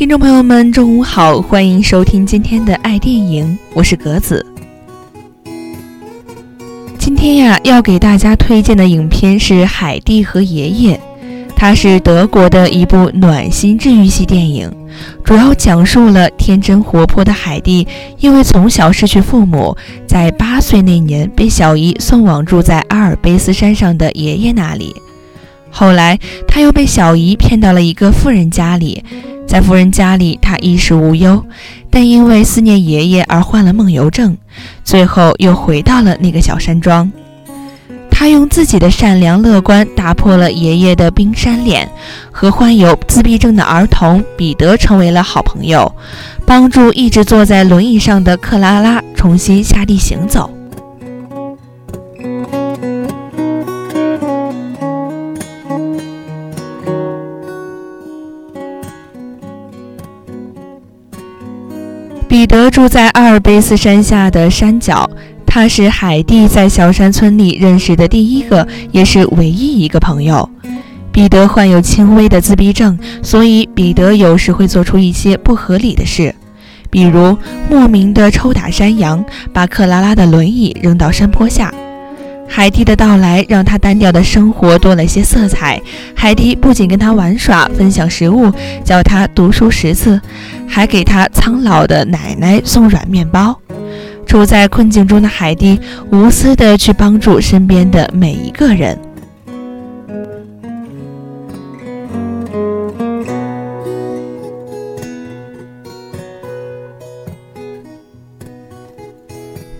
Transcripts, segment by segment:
听众朋友们，中午好，欢迎收听今天的爱电影，我是格子。今天呀，要给大家推荐的影片是《海蒂和爷爷》，它是德国的一部暖心治愈系电影，主要讲述了天真活泼的海蒂，因为从小失去父母，在八岁那年被小姨送往住在阿尔卑斯山上的爷爷那里，后来他又被小姨骗到了一个富人家里。在夫人家里，他衣食无忧，但因为思念爷爷而患了梦游症，最后又回到了那个小山庄。他用自己的善良乐观打破了爷爷的冰山脸，和患有自闭症的儿童彼得成为了好朋友，帮助一直坐在轮椅上的克拉拉重新下地行走。彼得住在阿尔卑斯山下的山脚，他是海蒂在小山村里认识的第一个，也是唯一一个朋友。彼得患有轻微的自闭症，所以彼得有时会做出一些不合理的事，比如莫名的抽打山羊，把克拉拉的轮椅扔到山坡下。海蒂的到来让他单调的生活多了些色彩。海蒂不仅跟他玩耍、分享食物、教他读书识字，还给他苍老的奶奶送软面包。处在困境中的海蒂无私的去帮助身边的每一个人。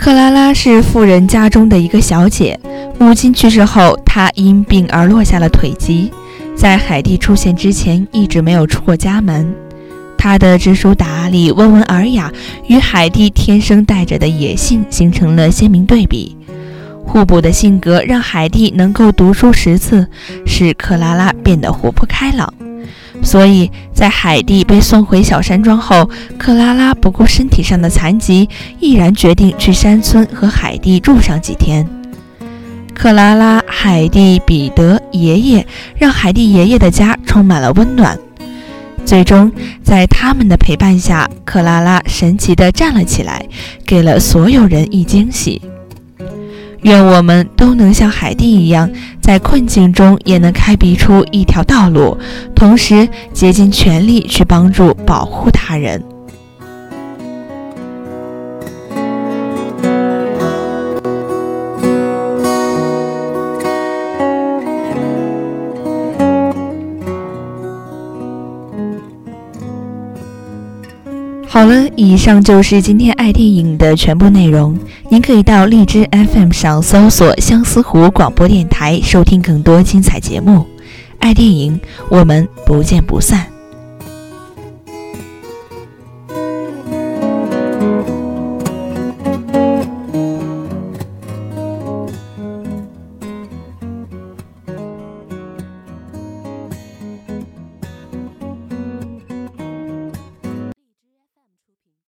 克拉拉是富人家中的一个小姐，母亲去世后，她因病而落下了腿疾，在海蒂出现之前一直没有出过家门。她的知书达理、温文尔雅，与海蒂天生带着的野性形成了鲜明对比。互补的性格让海蒂能够读书识字，使克拉拉变得活泼开朗。所以在海蒂被送回小山庄后，克拉拉不顾身体上的残疾，毅然决定去山村和海蒂住上几天。克拉拉、海蒂、彼得、爷爷让海蒂爷爷的家充满了温暖。最终，在他们的陪伴下，克拉拉神奇地站了起来，给了所有人以惊喜。愿我们都能像海蒂一样，在困境中也能开辟出一条道路，同时竭尽全力去帮助、保护他人。好了，以上就是今天爱电影的全部内容。您可以到荔枝 FM 上搜索相思湖广播电台，收听更多精彩节目。爱电影，我们不见不散。